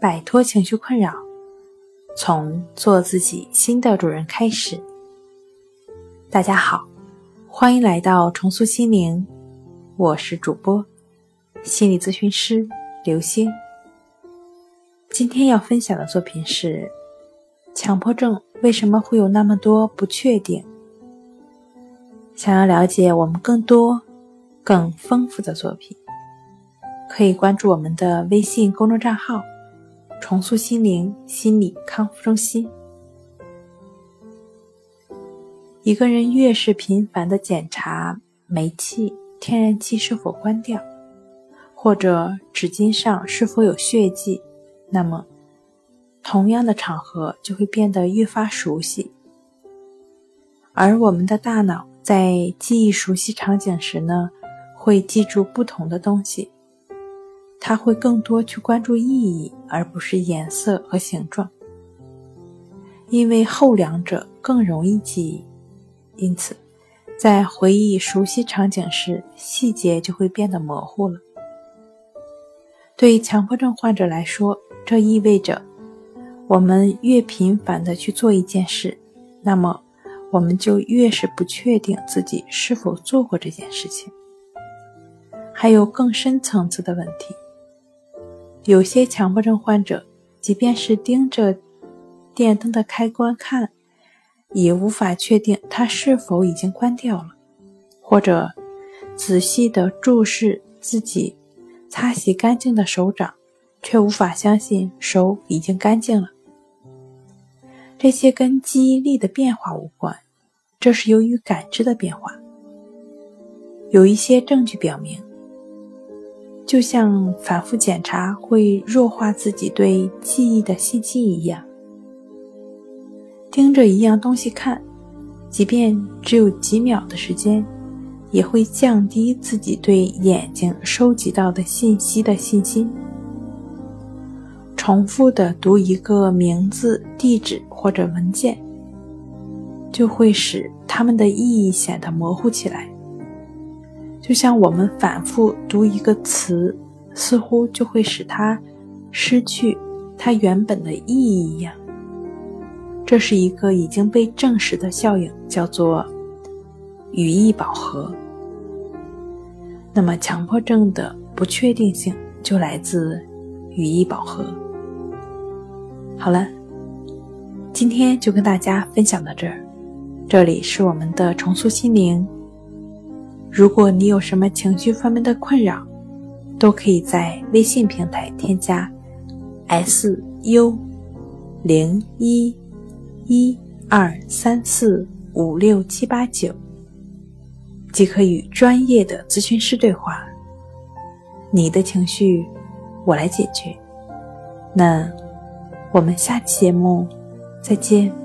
摆脱情绪困扰，从做自己新的主人开始。大家好，欢迎来到重塑心灵，我是主播心理咨询师刘星。今天要分享的作品是：强迫症为什么会有那么多不确定？想要了解我们更多、更丰富的作品，可以关注我们的微信公众账号“重塑心灵心理康复中心”。一个人越是频繁的检查煤气、天然气是否关掉，或者纸巾上是否有血迹，那么同样的场合就会变得越发熟悉，而我们的大脑。在记忆熟悉场景时呢，会记住不同的东西。他会更多去关注意义，而不是颜色和形状，因为后两者更容易记忆。因此，在回忆熟悉场景时，细节就会变得模糊了。对强迫症患者来说，这意味着我们越频繁的去做一件事，那么。我们就越是不确定自己是否做过这件事情。还有更深层次的问题，有些强迫症患者，即便是盯着电灯的开关看，也无法确定它是否已经关掉了，或者仔细地注视自己擦洗干净的手掌，却无法相信手已经干净了。这些跟记忆力的变化无关，这是由于感知的变化。有一些证据表明，就像反复检查会弱化自己对记忆的信息一样，盯着一样东西看，即便只有几秒的时间，也会降低自己对眼睛收集到的信息的信心。重复的读一个名字、地址或者文件，就会使它们的意义显得模糊起来。就像我们反复读一个词，似乎就会使它失去它原本的意义一样。这是一个已经被证实的效应，叫做语义饱和。那么，强迫症的不确定性就来自语义饱和。好了，今天就跟大家分享到这儿。这里是我们的重塑心灵。如果你有什么情绪方面的困扰，都可以在微信平台添加 “s u 零一一二三四五六七八九”，即可与专业的咨询师对话。你的情绪，我来解决。那。我们下期节目再见。